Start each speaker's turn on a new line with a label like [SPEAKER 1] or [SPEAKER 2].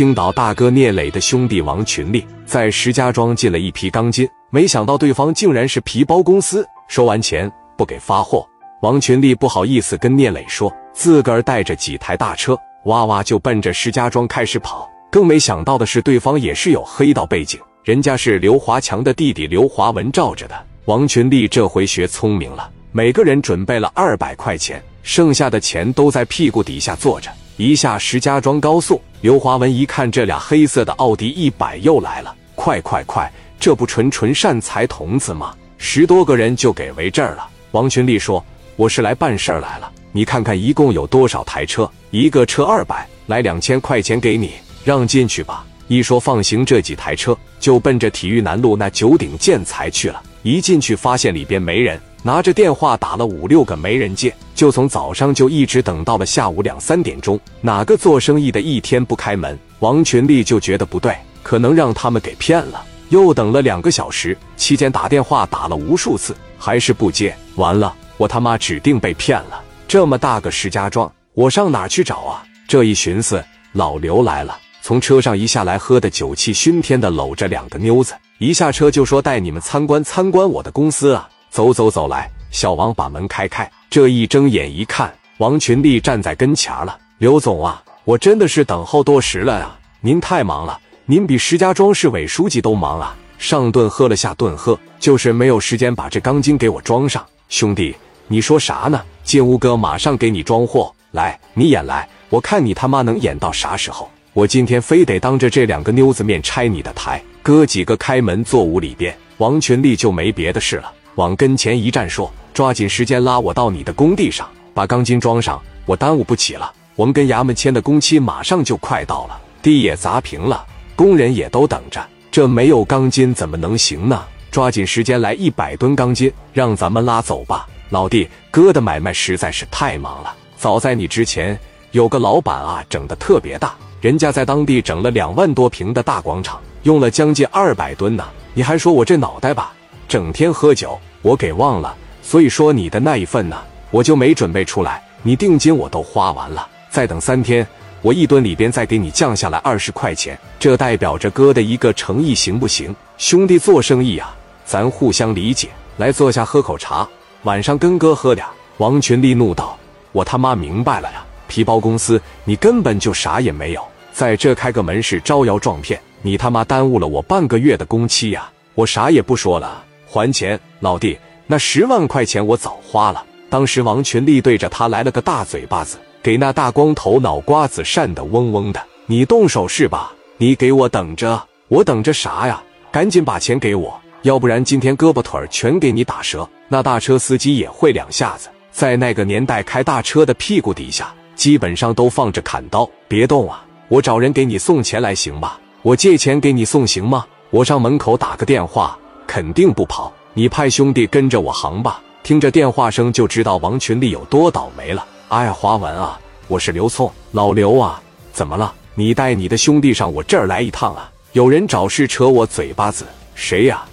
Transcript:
[SPEAKER 1] 青岛大哥聂磊的兄弟王群力在石家庄进了一批钢筋，没想到对方竟然是皮包公司，收完钱不给发货。王群力不好意思跟聂磊说，自个儿带着几台大车，哇哇就奔着石家庄开始跑。更没想到的是，对方也是有黑道背景，人家是刘华强的弟弟刘华文罩着的。王群力这回学聪明了，每个人准备了二百块钱，剩下的钱都在屁股底下坐着。一下石家庄高速，刘华文一看这俩黑色的奥迪一百又来了，快快快，这不纯纯善财童子吗？十多个人就给围这儿了。王群力说：“我是来办事儿来了，你看看一共有多少台车？一个车二百，来两千块钱给你，让进去吧。”一说放行这几台车，就奔着体育南路那九鼎建材去了。一进去发现里边没人。拿着电话打了五六个没人接，就从早上就一直等到了下午两三点钟。哪个做生意的一天不开门？王群力就觉得不对，可能让他们给骗了。又等了两个小时，期间打电话打了无数次，还是不接。完了，我他妈指定被骗了！这么大个石家庄，我上哪去找啊？这一寻思，老刘来了，从车上一下来，喝的酒气熏天的，搂着两个妞子，一下车就说带你们参观参观我的公司啊。走走走来，小王把门开开。这一睁眼一看，王群力站在跟前了。刘总啊，我真的是等候多时了啊！您太忙了，您比石家庄市委书记都忙啊！上顿喝了下顿喝，就是没有时间把这钢筋给我装上。兄弟，你说啥呢？进屋哥马上给你装货。来，你演来，我看你他妈能演到啥时候？我今天非得当着这两个妞子面拆你的台。哥几个开门坐屋里边，王群力就没别的事了。往跟前一站，说：“抓紧时间拉我到你的工地上，把钢筋装上，我耽误不起了。我们跟衙门签的工期马上就快到了，地也砸平了，工人也都等着。这没有钢筋怎么能行呢？抓紧时间来一百吨钢筋，让咱们拉走吧。老弟，哥的买卖实在是太忙了。早在你之前，有个老板啊，整的特别大，人家在当地整了两万多平的大广场，用了将近二百吨呢。你还说我这脑袋吧？”整天喝酒，我给忘了，所以说你的那一份呢，我就没准备出来。你定金我都花完了，再等三天，我一吨里边再给你降下来二十块钱，这代表着哥的一个诚意，行不行？兄弟做生意啊，咱互相理解。来坐下喝口茶，晚上跟哥喝点。王群力怒道：“我他妈明白了呀，皮包公司，你根本就啥也没有，在这开个门市招摇撞骗，你他妈耽误了我半个月的工期呀！我啥也不说了。”还钱，老弟，那十万块钱我早花了。当时王群力对着他来了个大嘴巴子，给那大光头脑瓜子扇得嗡嗡的。你动手是吧？你给我等着，我等着啥呀？赶紧把钱给我，要不然今天胳膊腿儿全给你打折。那大车司机也会两下子，在那个年代开大车的屁股底下基本上都放着砍刀。别动啊，我找人给你送钱来行吧？我借钱给你送行吗？我上门口打个电话。肯定不跑，你派兄弟跟着我行吧。听着电话声就知道王群力有多倒霉了。哎，华文啊，我是刘聪，老刘啊，怎么了？你带你的兄弟上我这儿来一趟啊？有人找事扯我嘴巴子，谁呀？